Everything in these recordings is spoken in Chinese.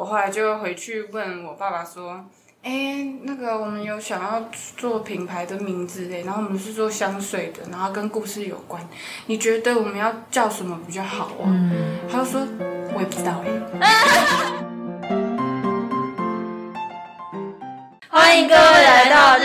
我后来就回去问我爸爸说：“哎、那个我们有想要做品牌的名字哎，然后我们是做香水的，然后跟故事有关，你觉得我们要叫什么比较好啊？”他就说：“我也不知道哎。”欢迎各位来到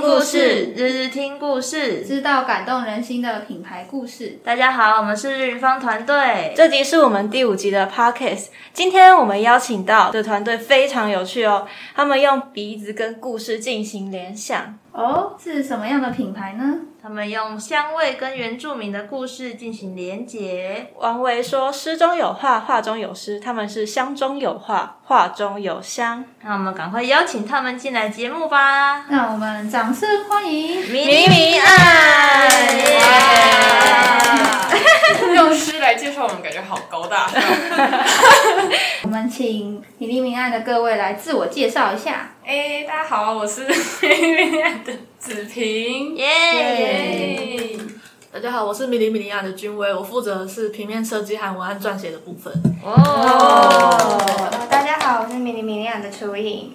故事，日日听故事。知道感动人心的品牌故事。大家好，我们是日方团队。这集是我们第五集的 podcast。今天我们邀请到的团队非常有趣哦，他们用鼻子跟故事进行联想。哦，是什么样的品牌呢？他们用香味跟原住民的故事进行连结。王维说：“诗中有画，画中有诗。”他们是香中有画，画中有香。那我们赶快邀请他们进来节目吧！那我们掌声欢迎明明爱，用诗来介绍我们，感觉好高大上。我们请米粒明爱的各位来自我介绍一下。哎、大家好，我是恋爱的子平。耶！耶大家好，我是米莉米利亚的君威，我负责的是平面设计和文案撰写的部分。哦，大家好，我是米莉米莉亚的楚影。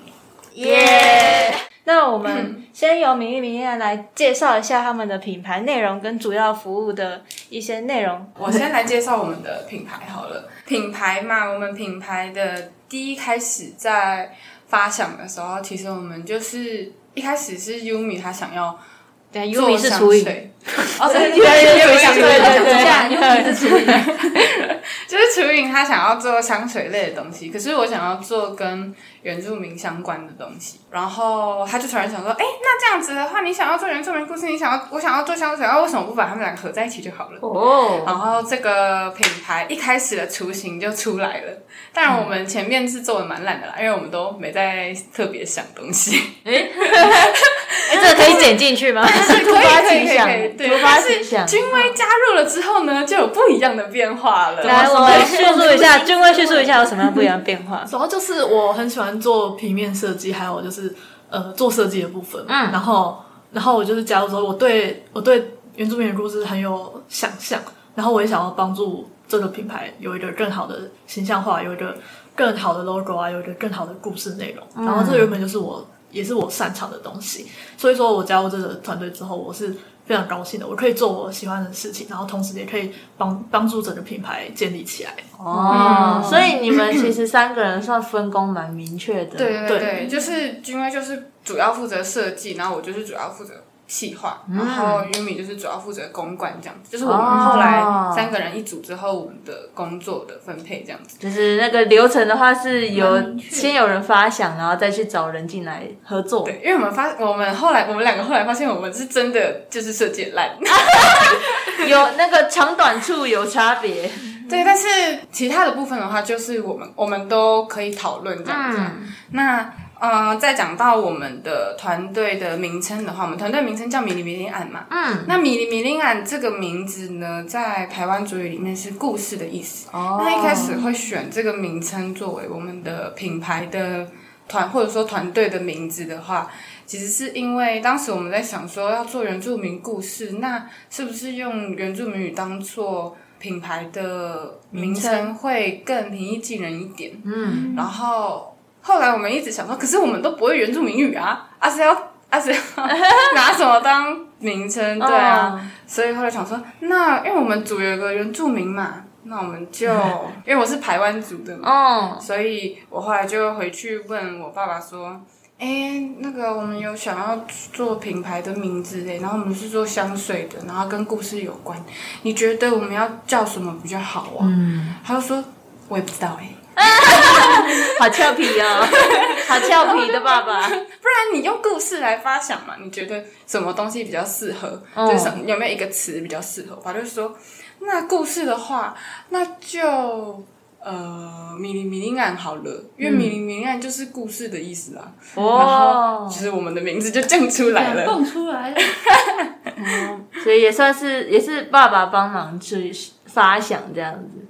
耶！那我们先由米粒米粒来介绍一下他们的品牌内容跟主要服务的一些内容。我先来介绍我们的品牌好了。品牌嘛，我们品牌的第一开始在发想的时候，其实我们就是一开始是优米他想要对做，Yumi 是厨影，香水，哦，对对对对想对对对等一下，又是厨艺。就是厨影他想要做香水类的东西，可是我想要做跟原住民相关的东西，然后他就突然想说，哎、那这样子的话，你想要做原住民故事，你想要我想要做香水，那为什么不把他们两个合在一起就好了？哦，然后这个品牌一开始的雏形就出来了，当然我们前面是做的蛮烂的啦，因为我们都没在特别想东西。哎，这个可以剪进去吗？是 突发奇想可以可以可以对，突发但是奇想君威加入了之后呢，就有不一样的变化了。来，我们叙述一下，君威叙述一下有什么样不一样的变化。主要就是我很喜欢做平面设计，还有就是呃做设计的部分。嗯，然后然后我就是加入之后，我对我对原住民的故事很有想象，然后我也想要帮助这个品牌有一个更好的形象化，有一个更好的 logo 啊，有一个更好的故事内容。然后这原本就是我也是我擅长的东西，所以说我加入这个团队之后，我是。非常高兴的，我可以做我喜欢的事情，然后同时也可以帮帮助整个品牌建立起来。哦，所以你们其实三个人算分工蛮明确的。对对对对，就是君威就是主要负责设计，然后我就是主要负责企划，然后 Yumi 就是主要负责公关这样子。就是我们后来三个人一组之后，我们的工作的分配这样子。就是那个流程的话，是有先有人发想，然后再去找人进来合作。对，因为我们发，我们后来我们两个后来发现，我们是真的就是设计烂。有那个长短处有差别。对，但是其他的部分的话，就是我们我们都可以讨论这样子。那呃，再讲到我们的团队的名称的话，我们团队名称叫米莉米莉案嘛。嗯，那米莉米莉案这个名字呢，在台湾族语里面是故事的意思。哦那一开始会选这个名称作为我们的品牌的团或者说团队的名字的话，其实是因为当时我们在想说要做原住民故事，那是不是用原住民语当做品牌的名称会更平易近人一点？嗯，然后后来我们一直想说，可是我们都不会原住民语啊，啊是要啊是要 拿什么当名称？对啊，所以后来想说，那因为我们组有个原住民嘛，那我们就 因为我是台湾族的嘛，哦，所以我后来就回去问我爸爸说。哎，那个我们有想要做品牌的名字哎，然后我们是做香水的，然后跟故事有关。你觉得我们要叫什么比较好啊？嗯，他就说，我也不知道哎。好俏皮哦，好俏皮的爸爸。不然你用故事来发想嘛？你觉得什么东西比较适合？哦就是有没有一个词比较适合？我就说，那故事的话，那就呃米林米林案好了，因为米林米林案就是故事的意思啊。然后哦其，实我们的名字就蹦出来了。蹦出来了。所以也算是也是爸爸帮忙去发想这样子。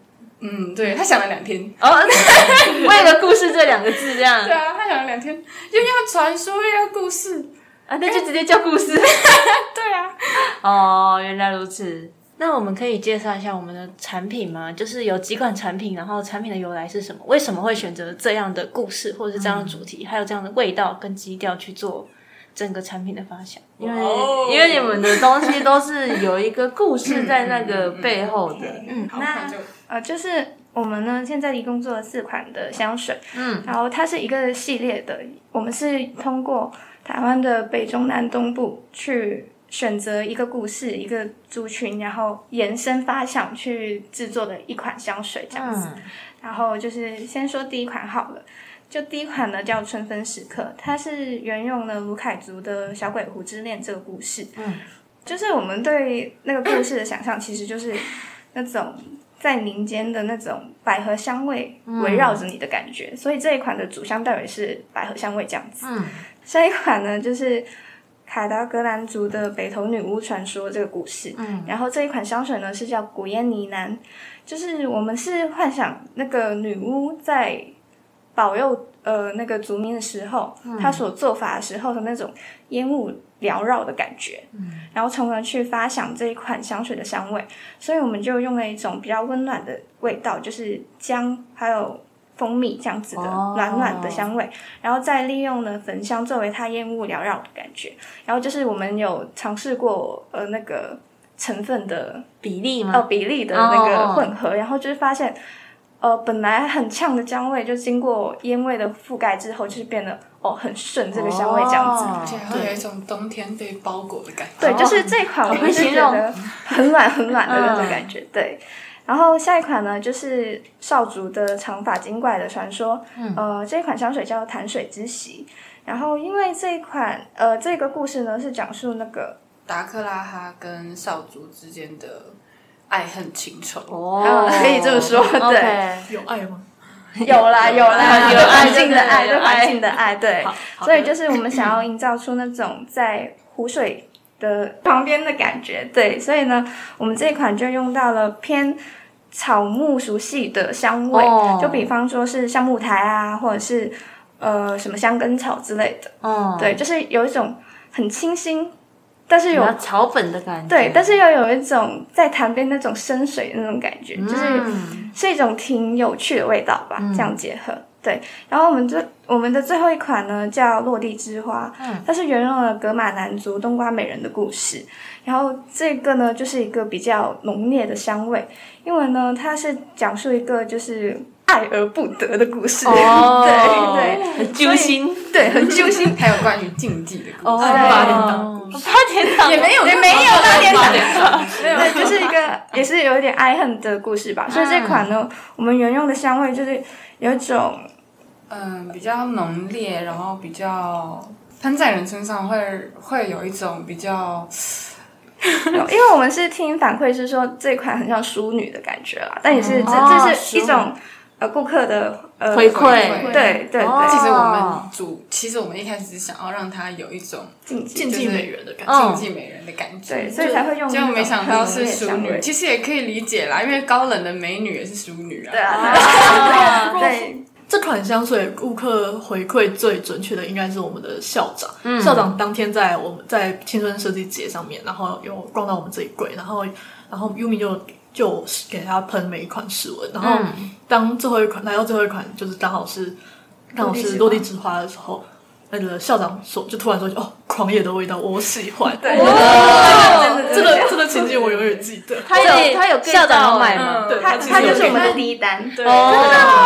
嗯，对他想了两天。哦，为了故事这两个字这样对啊，他想了两天，又要传说又要故事。啊，那就直接叫故事。对啊，哦，原来如此。那我们可以介绍一下我们的产品吗？就是有几款产品，然后产品的由来是什么？为什么会选择这样的故事，或者是这样的主题，还有这样的味道跟基调去做整个产品的发想？因为因为你们的东西都是有一个故事在那个背后的，嗯，好那就呃，就是我们呢现在一共做了四款的香水，嗯，然后它是一个系列的，我们是通过台湾的北中南东部去选择一个故事、一个族群，然后延伸发想去制作的一款香水这样子。嗯然后就是先说第一款好了，就第一款呢叫春分时刻，它是沿用了卢凯族的小鬼狐之恋这个故事。嗯，就是我们对那个故事的想象，其实就是那种在林间的那种百合香味围绕着你的感觉，所以这一款的主香代表是百合香味这样子。嗯，下一款呢就是。卡达格兰族的北头女巫传说这个故事，嗯，然后这一款香水呢是叫古烟呢喃，就是我们是幻想那个女巫在保佑呃那个族民的时候，他所做法的时候的那种烟雾缭绕的感觉，嗯，然后从而去发想这一款香水的香味，所以我们就用了一种比较温暖的味道，就是姜还有蜂蜜这样子的哦。暖暖的香味，然后再利用呢焚香作为它烟雾缭绕的感觉，然后就是我们有尝试过呃那个成分的比例吗？哦比例的那个哦混合，然后就是发现，呃，本来很呛的姜味，就经过烟味的覆盖之后，就是变得哦很顺这个香味这样子。哦而且会有一种冬天被包裹的感觉。对，就是这一款我好会们是形容觉得很暖很暖的那种嗯感觉。对，然后下一款呢就是少族的长发精怪的传说，呃，这一款香水叫潭水之息。然后因为这一款呃这个故事呢是讲述那个达克拉哈跟少族之间的爱恨情仇。哦。呃可以这么说对。有爱吗？有啦有啦，有对。爱环境的。爱，对环境的。爱，对所以就是我们想要营造出那种在湖水的。旁边的。感觉，对，所以呢，我们这一款就用到了偏草木熟悉的。香味，哦就比方说是橡木苔啊，或者是呃什么香根草之类的，嗯，对，就是有一种很清新，但是有有草本的感觉，对，但是又有一种在潭边那种深水的那种感觉，就是嗯是一种挺有趣的味道吧，这样结合。对，然后我们这我们的最后一款呢叫落地之花，嗯。它是沿用了格马男族冬瓜美人的故事，然后这个呢就是一个比较浓烈的香味，因为呢它是讲述一个就是爱而不得的故事，哦，对对。很揪心，对，很揪心。还有关于禁忌的故哦，事，八点档。八点档。也没有也没有八点档。档，对，就是一个也是有一点爱恨的故事吧。所以这款呢，我们原用的香味就是有一种嗯，比较浓烈，然后比较喷在人身上会会有一种比较 因为我们是听反馈是说这款很像淑女的感觉啦，但也是这、哦。这是一种呃顾客的呃回馈。对对其实我们主，其实我们一开始是想要让它有一种禁忌竞技美人的感竞技美人的感觉，对，所以才会用结果没想到是淑淑女，其实也可以理解啦，因为高冷的美女也是淑女啊。对啊，啊对这款香水顾客回馈最准确的应该是我们的校长。嗯。校长当天在我们在青春设计节上面，然后有逛到我们这一柜，然后然后 Yumi 就就给他喷每一款试闻，然后嗯当最后一款来到最后一款，就是刚好是刚好是落地之花的时候。那个校长说，就突然说：“哦，狂野的味道，我喜欢。”对，这个这个情景我永远记得。他有他有校长买吗？对，他他就是我们的第一单，对，哦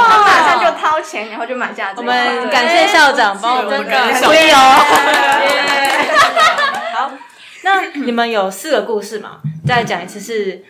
他马上就掏钱，然后就买下这我。们感谢校长帮我们推长。哦。好，那你们有四个故事嘛？再讲一次是，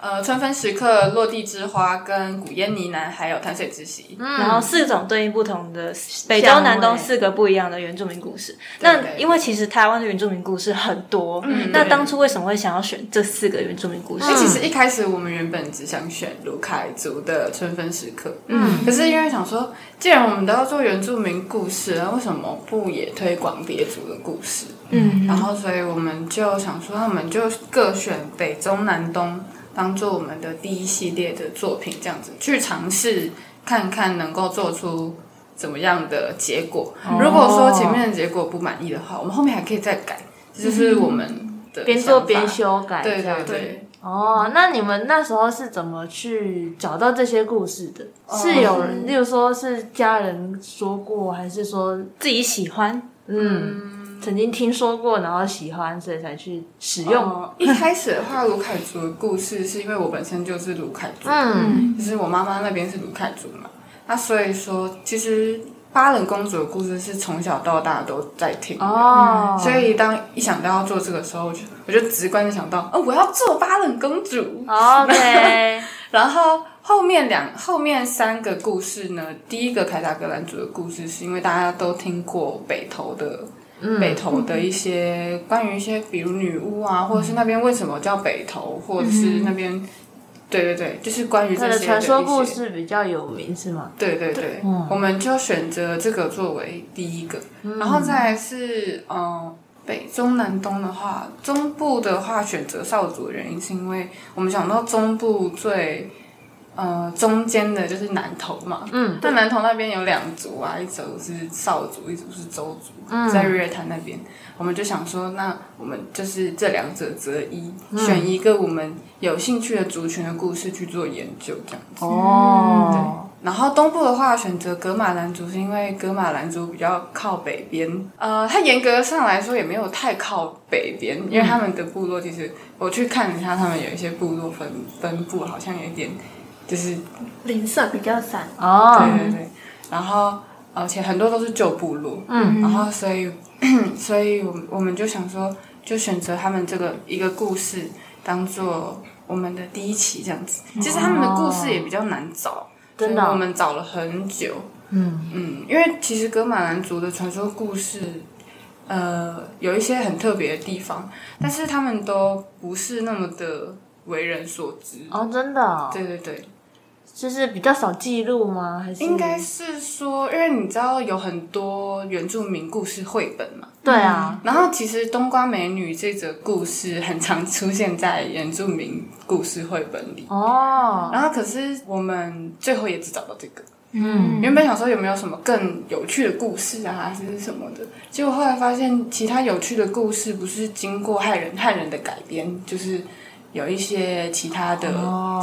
呃，春分时刻、落地之花、跟古烟呢喃，还有潭水之席。然后四种对应不同的北中南东四个不一样的原住民故事。那因为其实台湾的原住民故事很多，那当初为什么会想要选这四个原住民故事？其实一开始我们原本只想选卢凯族的春分时刻，嗯，可是因为想说，既然我们都要做原住民故事，那为什么不也推广别族的故事？嗯，然后所以我们就想说，那我们就各选北中南东当做我们的第一系列的作品，这样子去尝试看看能够做出怎么样的结果。如果说前面的结果不满意的话，我们后面还可以再改，这就是我们的边做边修改，对对对，哦，那你们那时候是怎么去找到这些故事的？是有人，例如说是家人说过，还是说自己喜欢，嗯曾经听说过，然后喜欢，所以才去使用？哦一开始的话，卢凯族的故事是因为我本身就是卢凯族，嗯就是我妈妈那边是卢凯族嘛，那所以说其实巴冷公主的故事是从小到大都在听的。哦，所以当一想到要做这个时候，我就我就直观的想到，哦，我要做巴冷公主。OK，然后后面两后面三个故事呢，第一个凯达格兰族的故事，是因为大家都听过北投的。北投的一些关于一些，比如女巫啊，或者是那边为什么叫北投，或者是那边，对对对，就是关于这些传说故事比较有名是吗？对对对，我们就选择这个作为第一个，然后再来是嗯、呃北中南东的话，中部的话选择少族的原因是因为我们想到中部最呃中间的就是南投嘛，嗯，但南投那边有两族啊，一族是少族，一族是周族，在日月潭那边，我们就想说，那我们就是这两者择一，选一个我们有兴趣的族群的故事去做研究，这样子。哦，然后东部的话，选择格马兰族，是因为格马兰族比较靠北边，呃，它严格上来说也没有太靠北边，因为他们的部落其实我去看了一下，他们有一些部落分分布好像有一点就是零散比较散。哦，对对对，然后而且很多都是旧部落，嗯，然后所以 所以我们我们就想说，就选择他们这个一个故事当做我们的第一期这样子。其实他们的故事也比较难找，真的哦我们找了很久。嗯嗯，因为其实格马兰族的传说故事。呃，有一些很特别的地方，但是他们都不是那么的为人所知。哦，真的哦，对对对，就是比较少记录吗？还是应该是说，因为你知道有很多原住民故事绘本嘛，对啊，然后其实冬瓜美女这则故事很常出现在原住民故事绘本里，哦，然后可是我们最后也只找到这个。嗯，原本想说有没有什么更有趣的故事啊，还是什么的，结果后来发现其他有趣的故事不是经过汉人汉人的改编，就是有一些其他的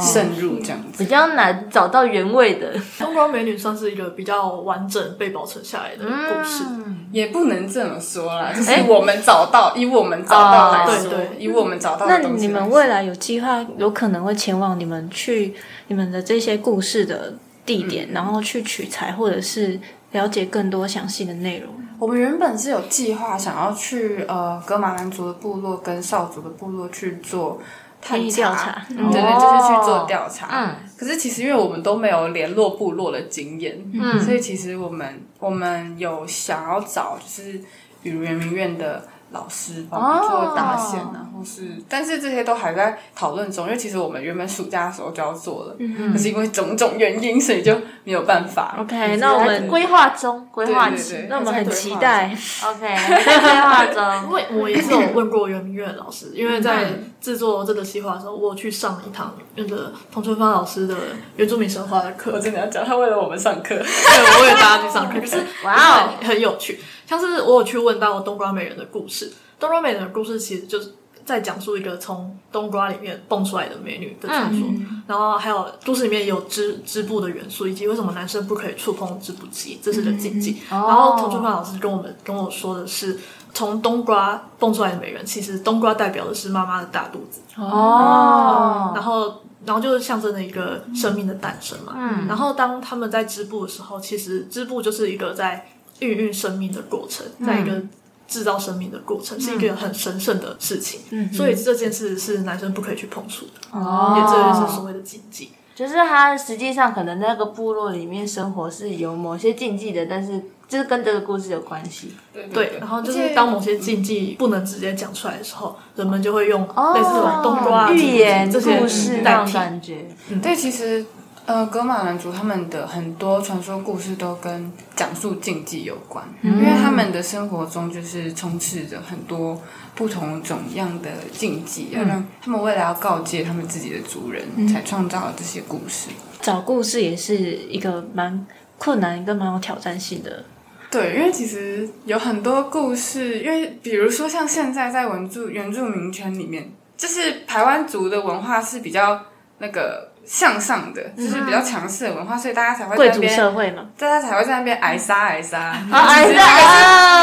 渗入这样子。比较难找到原味的东光美女算是一个比较完整被保存下来的故事。也不能这么说啦，就是我们找到，以我们找到来说，哦对对以我们找到那。你们未来有计划，有可能会前往你们去你们的这些故事的地点，然后去取材，或者是了解更多详细的内容。我们原本是有计划想要去呃格马兰族的部落跟少族的部落去做探查。对对，就是去做调查。嗯，可是其实因为我们都没有联络部落的经验，嗯。所以其实我们我们有想要找就是比如圆明园的老师帮我们做搭线啊，或是但是这些都还在讨论中，因为其实我们原本暑假的时候就要做了，可是因为种种原因，所以就没有办法。OK，那我们规划中，规划那我们很期待。，OK，在规划中。因中，为我也是有问过袁明月老师，因为在制作这个计划的时候，我有去上一堂那个童春芳老师的原住民神话的课。我，真的要讲，他为了我们上课，对，我也大家去上课，可是哇哦。很很有趣。像是我有去问到东瓜美人的故事，东瓜美人的故事其实就是在讲述一个从冬瓜里面蹦出来的美女的传说，然后还有故事里面也有织织布的元素，以及为什么男生不可以触碰织布机，这是个禁忌。然后童春芳老师跟我们跟我说的是。从冬瓜蹦出来的美人，其实冬瓜代表的是妈妈的大肚子，哦，然后然后就是象征着一个生命的诞生嘛。嗯然后当他们在织布的时候，其实织布就是一个在孕育生命的过程，在一个制造生命的过程，是一个很神圣的事情。嗯所以这件事是男生不可以去碰触的，哦也这就是所谓的禁忌。就是他实际上可能那个部落里面生活是有某些禁忌的，但是就是跟这个故事有关系。对对，然后就是当某些禁忌不能直接讲出来的时候，人们就会用类似这种冬瓜啊寓言这些故事那种。感觉。对，其实呃，格马兰族他们的很多传说故事都跟讲述禁忌有关，因为他们的生活中就是充斥着很多不同种样的禁忌，要让他们为了要告诫他们自己的族人，才创造了这些故事。找故事也是一个蛮困难跟蛮有挑战性的。对，因为其实有很多故事，因为比如说像现在在文住原住民圈里面，就是台湾族的文化是比较那个向上的，就是比较强势的文化，所以大家才会贵族在那边，社会嘛，大家才会在那边挨杀挨杀。挨杀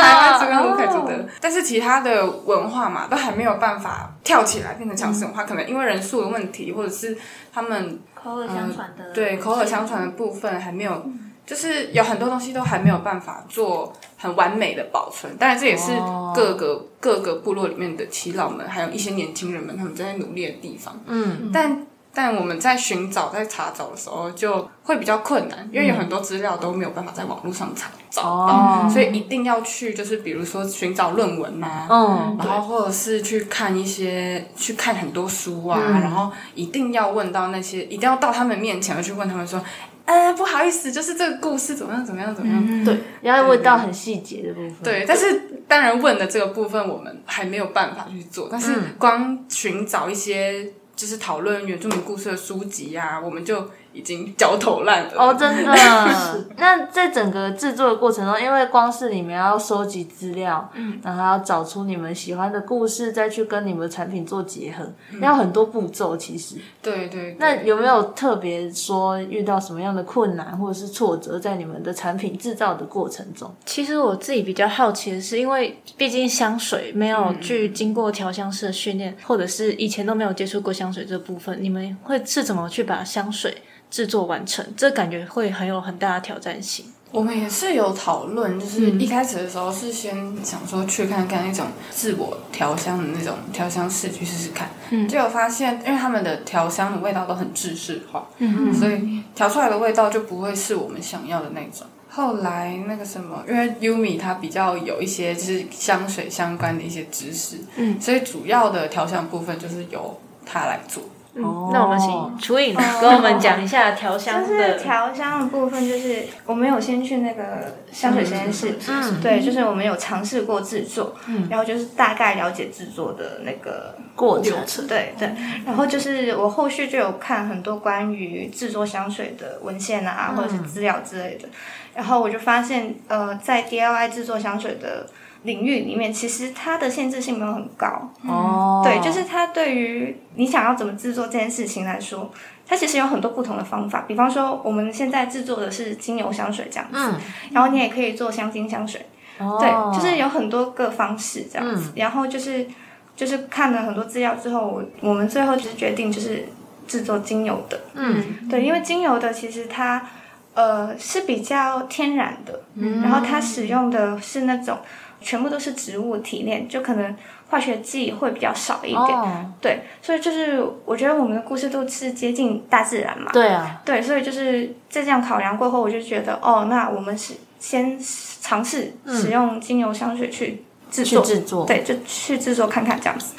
台湾族哦跟乌克族的，但是其他的文化嘛，都还没有办法跳起来变成强势文化，可能因为人数的问题，或者是他们口耳相传的、对口耳相传的部分还没有，就是有很多东西都还没有办法做很完美的保存。当然，这也是各个、各个部落里面的耆老们，还有一些年轻人们他们正在努力的地方。嗯，但但我们在寻找、在查找的时候就会比较困难，因为有很多资料都没有办法在网络上查找到，哦。所以一定要去，就是比如说寻找论文呐、嗯，然后或者是去看一些去看很多书啊，嗯。然后一定要问到那些，一定要到他们面前去问他们说，呃，不好意思，就是这个故事怎么样怎么样怎么样。对，要问到很细节的部分。对，但是当然问的这个部分我们还没有办法去做，但是光寻找一些就是讨论原住民故事的书籍啊，我们就已经焦头烂额。哦，真的。那在整个制作的过程中，因为光是你们要收集资料，嗯，然后要找出你们喜欢的故事，再去跟你们的产品做结合，要很多步骤。其实，对对对那有没有特别说遇到什么样的困难或者是挫折，在你们的产品制造的过程中？其实我自己比较好奇的是，因为毕竟香水没有去经过调香师的训练，或者是以前都没有接触过香水这部分，你们会是怎么去把香水制作完成？这感觉会很有很大的挑战性。我们也是有讨论，就是一开始的时候是先想说去看看那种自我调香的那种调香室去试试看，嗯，结果发现因为他们的调香的味道都很制式化，嗯所以调出来的味道就不会是我们想要的那种。后来那个什么，因为 Yumi 它比较有一些就是香水相关的一些知识，嗯，所以主要的调香部分就是由他来做。哦。那我们请楚颖跟我们讲一下调香就是。调香的部分，就是我们有先去那个香水实验室，嗯。对，就是我们有尝试过制作，然后就是大概了解制作的那个过程。对对，然后就是我后续就有看很多关于制作香水的文献啊，或者是资料之类的，然后我就发现，呃，在 DIY 制作香水的领域里面，其实它的限制性没有很高。哦，对，就是它对于你想要怎么制作这件事情来说，它其实有很多不同的方法。比方说，我们现在制作的是精油香水这样子，嗯然后你也可以做香精香水。哦对，就是有很多个方式这样子。然后就是就是看了很多资料之后，我我们最后就是决定就是制作精油的。嗯，对，因为精油的其实它呃是比较天然的，嗯然后它使用的是那种全部都是植物提炼，就可能化学剂会比较少一点。哦，对，所以就是我觉得我们的故事都是接近大自然嘛。对啊，对，所以就是在这样考量过后，我就觉得哦，那我们是先尝试使用精油香水去制去作，制作，对，就去制作看看这样子。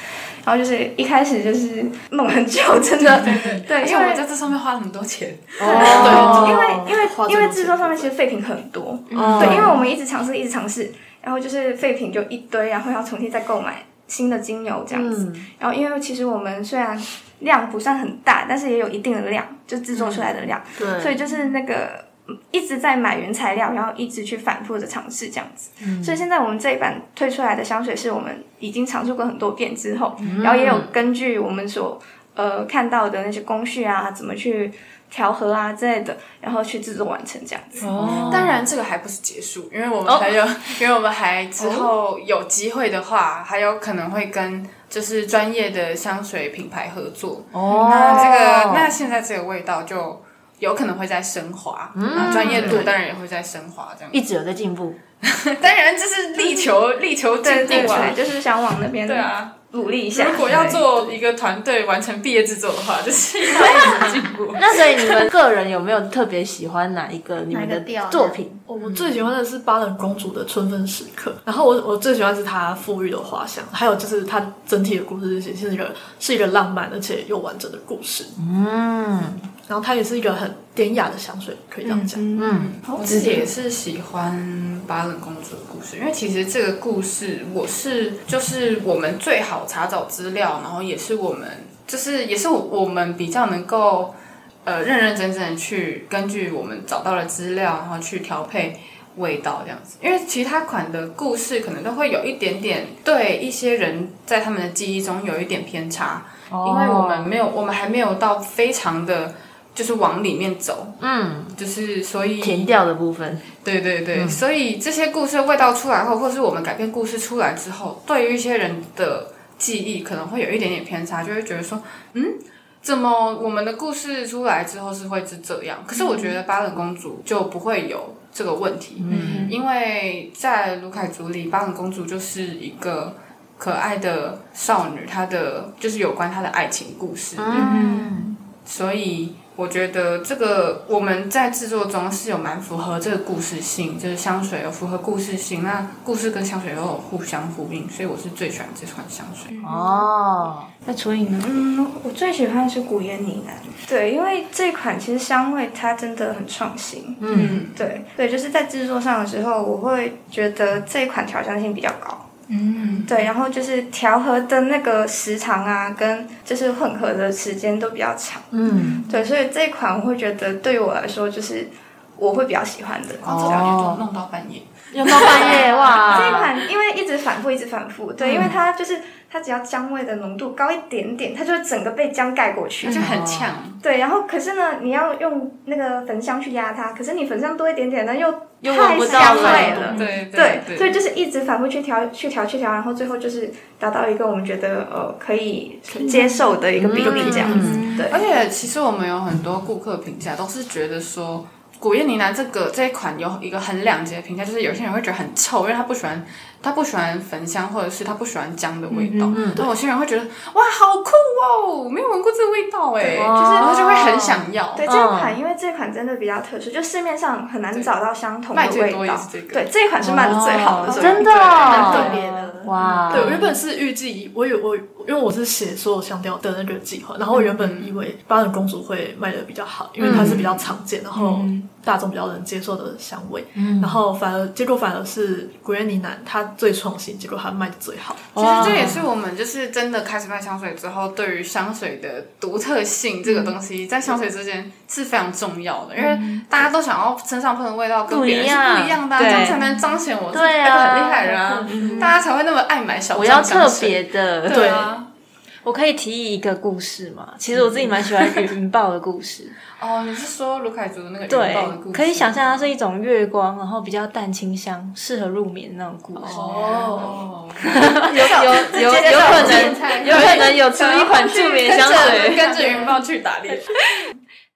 然后就是一开始就是弄很久，真的，对，因为我在这上面花了很多钱，哦，对。因为因为因为制作上面其实废品很多，哦对，因为我们一直尝试，一直尝试，然后就是废品就一堆，然后要重新再购买新的精油这样子。嗯然后因为其实我们虽然量不算很大，但是也有一定的量，就制作出来的量，对，所以就是那个嗯一直在买原材料，然后一直去反复的尝试这样子。所以现在我们这一版推出来的香水是我们已经尝试过很多遍之后，然后也有根据我们所呃看到的那些工序啊，怎么去调和啊之类的，然后去制作完成这样子。哦当然，这个还不是结束，因为我们还有，因为我们还之后有机会的话，还有可能会跟就是专业的香水品牌合作。哦，那这个，那现在这个味道就有可能会在升华，那专业度当然也会在升华，这样。一直有在进步，当然，这是力求力求对对进步啊，。就是想往那边对啊，努力一下。如果要做一个团队完成毕业制作的话，就是要一直进步。那所以你们个人有没有特别喜欢哪一个你们的作品？我我最喜欢的是巴冷公主的春分时刻，然后我我最喜欢是她馥郁的花香，还有就是它整体的故事是是一个是一个浪漫而且又完整的故事，嗯然后它也是一个很典雅的香水，可以这样讲。嗯，我自己也是喜欢巴冷公主的故事，因为其实这个故事我是就是我们最好查找资料，然后也是我们就是也是我们比较能够呃认认真真的去根据我们找到的资料，然后去调配味道这样子。因为其他款的故事可能都会有一点点对一些人在他们的记忆中有一点偏差，哦因为我们没有，我们还没有到非常的。就是往里面走，嗯，就是所以填掉的部分，对对对，所以这些故事味道出来后，或是我们改变故事出来之后，对于一些人的记忆可能会有一点点偏差，就会觉得说，嗯，怎么我们的故事出来之后是会是这样？可是我觉得巴冷公主就不会有这个问题，嗯，因为在卢凯族里，巴冷公主就是一个可爱的少女，她的就是有关她的爱情故事，嗯，所以。我觉得这个我们在制作中是有蛮符合这个故事性，就是香水有符合故事性，那故事跟香水又有互相呼应，所以我是最喜欢这款香水。哦，那楚颖呢？嗯，我最喜欢的是古烟呢喃，对，因为这款其实香味它真的很创新，嗯，对对，就是在制作上的时候，我会觉得这一款调香性比较高。嗯，对，然后就是调和的那个时长啊，跟就是混合的时间都比较长。嗯，对，所以这一款我会觉得对于我来说，就是我会比较喜欢的。哦这两就弄到半夜，弄到半夜哇！这一款因为一直反复，一直反复，对，因为它就是它只要姜味的浓度高一点点，它就整个被姜盖过去，就很呛。对，然后可是呢，你要用那个焚香去压它，可是你焚香多一点点呢，又又太闻不到香味了了。对对，对，所以就是一直反复去调、去调、去调，然后最后就是达到一个我们觉得呃可以接受的一个比例这样子。对，而且其实我们有很多顾客评价都是觉得说。古叶呢喃这个这一款有一个很两极的评价，就是有些人会觉得很臭，因为他不喜欢他不喜欢焚香，或者是他不喜欢姜的味道。嗯，但有些人会觉得哇，好酷哦，没有闻过这个味道哎，就是他就会很想要。对这款，因为这款真的比较特殊，就市面上很难找到相同的卖最味道多也是。这个。对，这一款是卖的最好的，真的蛮哦特别的。哇！对，我原本是预计，我有我因为我是写所有香调的那个计划，然后我原本以为巴冷公主会卖的比较好，因为它是比较常见，然后大众比较能接受的香味，然后反而结果反而是古月呢喃它最创新，结果它卖的最好。其实这也是我们就是真的开始卖香水之后，对于香水的独特性这个东西，在香水之间是非常重要的，因为大家都想要身上喷的味道跟别人是不一样的啊，这样才能彰显我是对啊。一个很厉害的人啊，大家才会那么爱买小我要特众香水。别的，对啊，我可以提议一个故事吗？其实我自己蛮喜欢云豹的故事。哦，你是说卢凯族的那个云豹的故事？，可以想象它是一种月光，然后比较淡清香，适合入眠的那种故事。哦，有有有有可能，有可能有出一款助眠香水。跟着云豹去打猎。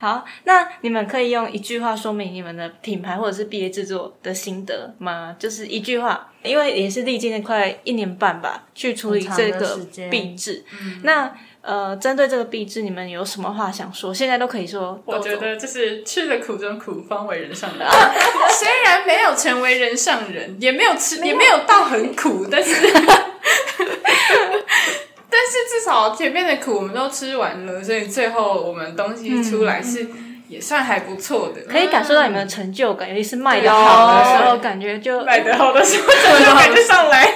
好，那你们可以用一句话说明你们的品牌或者是毕业制作的心得吗？就是一句话，因为也是历经了快一年半吧，去处理这个的时间壁纸。那呃，针对这个壁纸，你们有什么话想说？现在都可以说。我觉得就是吃了苦中苦，方为人上人。虽然没有成为人上人，也没有吃，也没有到很苦，但是，但是至少前面的苦我们都吃完了，所以最后我们东西出来是也算还不错的。可以感受到你们的成就感，尤其是卖的好的时候，感觉就卖的好的时候，成就感就上来。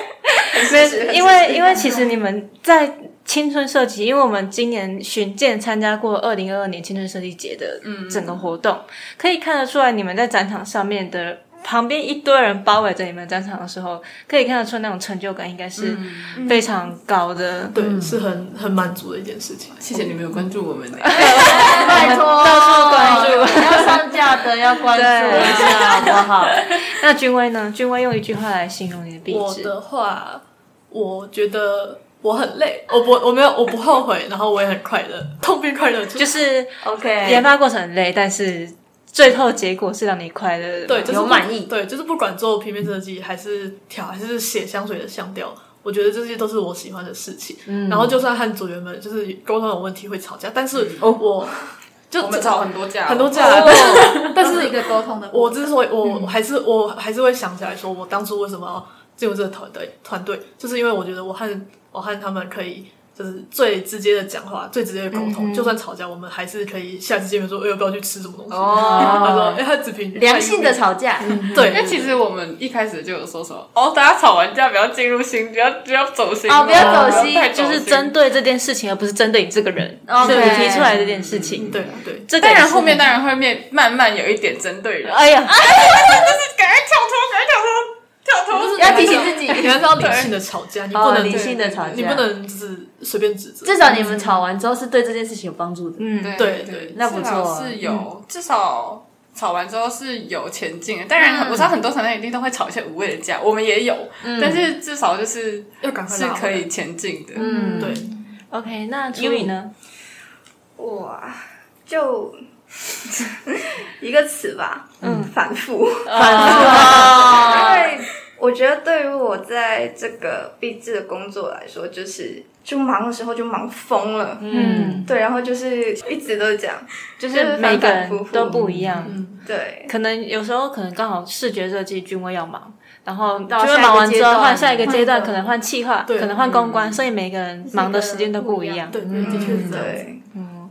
因为因为其实你们在青春设计，因为我们今年巡见参加过二零二二年青春设计节的整个活动，可以看得出来你们在展场上面的旁边一堆人包围着你们战场的时候，可以看得出那种成就感应该是非常高的。对，是很很满足的一件事情。谢谢你们有关注我们。拜托，到处关注要上架的要关注一下，好不好？那君威呢？君威用一句话来形容你的壁纸，我的话，我觉得我很累，我不我没有我不后悔，然后我也很快乐，痛并快乐着。就是 OK，研发过程很累，但是最后结果是让你快乐的。对，就是有满意？对，就是不管做平面设计还是调还是写香水的香调，我觉得这些都是我喜欢的事情。嗯。然后就算和组员们就是沟通有问题会吵架，但是我就我们吵很多架，很多架，但是但是是一个沟通的我之所以我我还是我还是会想起来说，我当初为什么要进入这个团队团队，就是因为我觉得我和我和他们可以就就是最直接的讲话，最直接的沟通。就算吵架，我们还是可以下次见面说，哎，要不要去吃什么东西？哦。他说，哎，他只凭良性的吵架，对。那其实我们一开始就有说什么哦，大家吵完架不要进入心，不要不要走心哦不要走心。就是针对这件事情，而不是针对你这个人所以你提出来这件事情。对啊对，这个也是。当然后面当然会面慢慢有一点针对人，哎呀，赶快跳脱，赶快跳脱，跳脱，要提醒自己，你还是要理性的吵架，你不能哦理性的吵架，你不能就是随便指责。至少你们吵完之后是对这件事情有帮助的。嗯，对对对那不错。至少啊是有至少。吵完之后是有前进的，当然我知道很多团队一定都会吵一些无谓的架，我们也有，但是至少就是要赶快是可以前进的。嗯，对，OK，那楚理呢？哇，就 一个词吧，嗯，反复。啊。因为我觉得对于我在这个毕制的工作来说，就是就忙的时候就忙疯了，嗯，对，然后就是一直都是这样，就是每个人都不一样。对，可能有时候可能刚好视觉设计君威要忙，然后君到威忙完之后换下一个阶段，可能换企划，可能换公关，所以每个人忙的时间都不一样。对对，的确是这样子。对，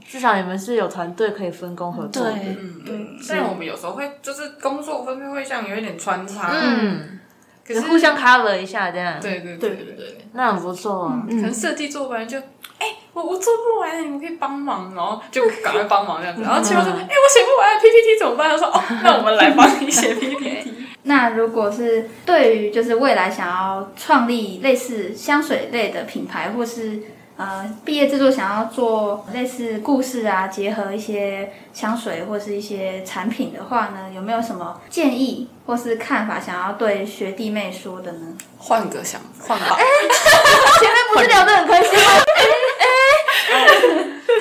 至少你们是有团队可以分工合作的。对，嗯，对。虽然我们有时候会就是工作分配会像有一点穿插，嗯，可是互相 cover 一下这样，对对对对对对，那很不错啊。可能设计做完就，哎、我我做不完，你们可以帮忙，然后就赶快帮忙这样子。然后其他说，哎、我写不完 PPT 怎么办？他说，哦，那我们来帮你写 PPT。那如果是对于就是未来想要创立类似香水类的品牌，或是呃毕业制作想要做类似故事啊，结合一些香水或是一些产品的话呢，有没有什么建议或是看法想要对学弟妹说的呢？换个想，换吧。前面不是聊得很开心吗？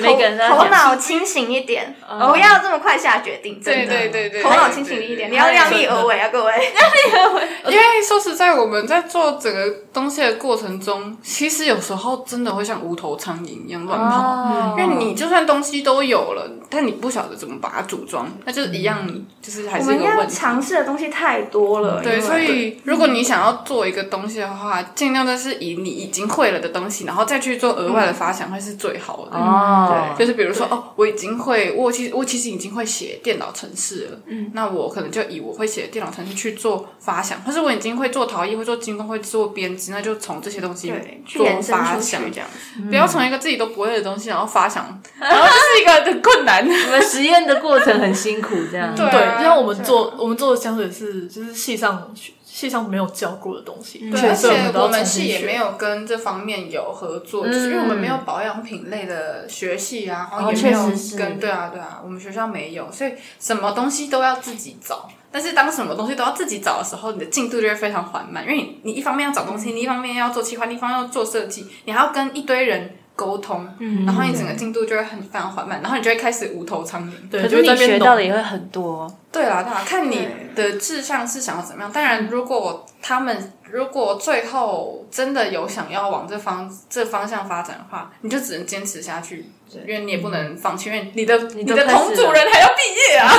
每个人头脑清醒一点，不要这么快下决定，对对对对，头脑清醒一点，你要量力而为啊，各位。量力而为。因为说实在，我们在做整个东西的过程中，其实有时候真的会像无头苍蝇一样乱跑。哦。因为你就算东西都有了，但你不晓得怎么把它组装，那就是一样，就是还我们要是一个问题。尝试的东西太多了，对，所以如果你想要做一个东西的话，尽量的是以你已经会了的东西，然后再去做额外的发想，会是最好的。哦，就是比如说，哦，我已经会，我其实我其实已经会写电脑程式了，嗯，那我可能就以我会写的电脑程式去做发想，或是我已经会做陶艺，会做精工，会做编织，那就从这些东西做延伸出发想，这样。不要从一个自己都不会的东西，然后发想，然后这是一个很困难。你们实验的过程很辛苦，这样。对啊对，就像我们做我们做的香水是就是系上系上没有教过的东西，对，而且我们系也没有跟这方面有合作，就是因为我们没有保养品类的学系啊，然后也没有哦确实跟对啊对啊，我们学校没有，所以什么东西都要自己找。但是当什么东西都要自己找的时候，你的进度就会非常缓慢，因为你你一方面要找东西，你一方面要做企划，你一方面要做设计，你还要跟一堆人沟通，然后你整个进度就会很非常缓慢，然后你就会开始无头苍蝇。对，可就你学到的也会很多。对啦，对啦，看你的志向是想要怎么样。当然，如果他们如果最后真的有想要往这方这方向发展的话，你就只能坚持下去，因为你也不能放弃，因为你的你的同组人还要毕业啊。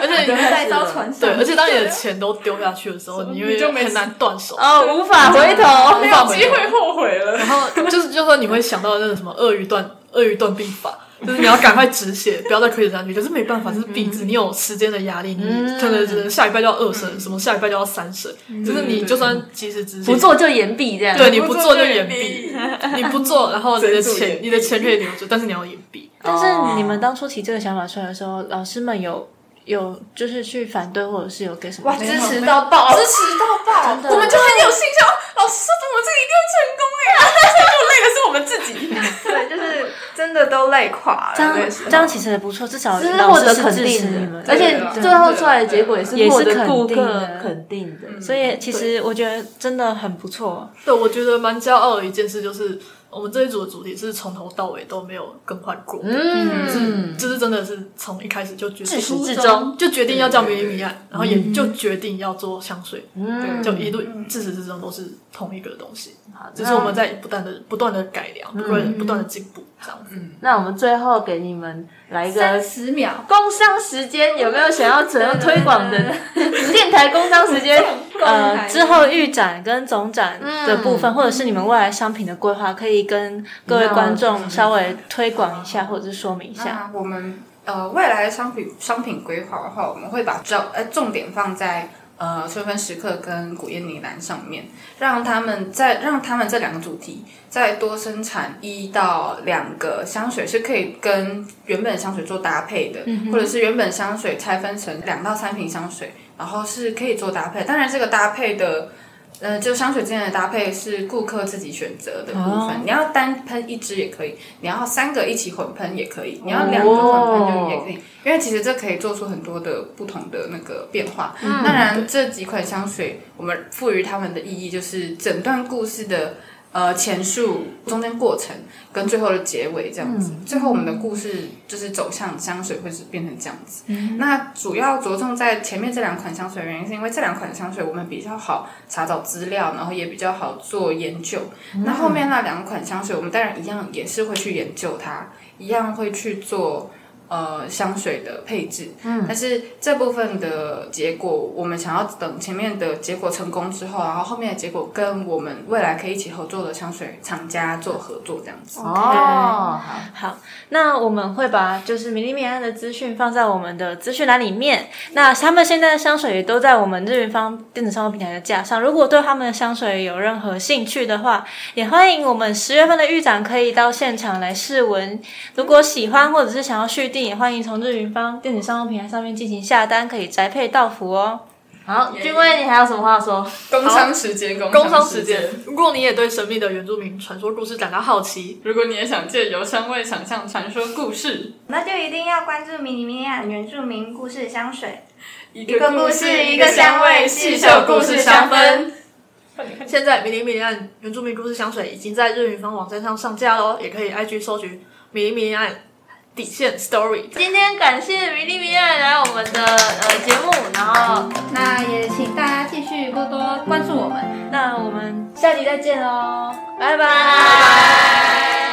而且你在招传对，而且当你的钱都丢下去的时候，你会就没很难断手。哦，无法回头。没有机会后悔了。然后就是就说你会想到那个什么鳄鱼断鳄鱼断臂法，就是你要赶快止血，不要再亏损下去。可是没办法，这是鼻子，你有时间的压力，你可能只能下礼拜就要二审，什么下礼拜就要三审，就是你就算及时止血，不做就延毕这样。对，你不不做做就就延延毕，你不做，然后你的钱你的钱可以留住，但是你要延毕。但是你们当初提这个想法出来的时候，老师们有有就是去反对，或者是有给什么哇，支持到爆，支持到爆，真的我们就很有信心。哦老师说我们这个一定会成功哎，但是就累的是我们自己。对，就是真的都累垮了。这样其实也不错，至少这是老获得肯师是支持定的你们，，而且最后出来的结果也是也是获得顾客肯定的肯定的。所以其实我觉得真的很不错。对，我觉得蛮骄傲的一件事就是，我们这一组的主题是从头到尾都没有更换过，嗯，就是真的是从一开始就决自始至终。就决定要叫米米米案，然后也就决定要做香水，嗯，就一路自始至终都是同一个东西，只是我们在不断的不断的改良，不断不断的进步这样子。那我们最后给你们来一三个十秒，工商时间，有没有想要怎样推广的 电台工商时间？呃之后预展跟总展的部分，或者是你们未来商品的规划，可以跟各位观众稍微推广一下，或者是说明一下。我们呃未来的商品商品规划的话，我们会把重呃重点放在。呃，春分时刻跟古燕呢喃上面，让他们在让他们这两个主题再多生产一到两个香水，是可以跟原本香水做搭配的，或者是原本香水拆分成两到三瓶香水，然后是可以做搭配。当然，这个搭配的。呃，就香水之间的搭配是顾客自己选择的部分。你要单喷一支也可以，你要三个一起混喷也可以，你要两个混喷就也可以。因为其实这可以做出很多的不同的那个变化。当然，这几款香水我们赋予它们的意义就是整段故事的。呃，前述、中间过程跟最后的结尾这样子，最后我们的故事就是走向香水会是变成这样子。那主要着重在前面这两款香水，原因是因为这两款香水我们比较好查找资料，然后也比较好做研究。那后面那两款香水，我们当然一样也是会去研究它，一样会去做。呃，香水的配置，嗯，但是这部分的结果，我们想要等前面的结果成功之后，然后后面的结果跟我们未来可以一起合作的香水厂家做合作，这样子。哦，好，好，那我们会把就是米粒米安的资讯放在我们的资讯栏里面。那他们现在的香水也都在我们日云方电子商务平台的架上。如果对他们的香水有任何兴趣的话，也欢迎我们十月份的预展可以到现场来试闻。如果喜欢或者是想要续订。也欢迎从日云方电子商务平台上面进行下单，可以宅配到府哦。好，君威，你还有什么话说？工商时间，工商时间。如果你也对神秘的原住民传说故事感到好奇，如果你也想借由香味想象传说故事，那就一定要关注迷你米安原住民故事香水。一个故事，一个香味，细嗅故事香氛。现在迷你米安原住民故事香水已经在日云方网站上上架喽，也可以 IG 搜寻迷你米安。底线 story。今天感谢米莉米爱来我们的呃节目，然后那也请大家继续多多关注我们。那我们下集再见喽，拜拜。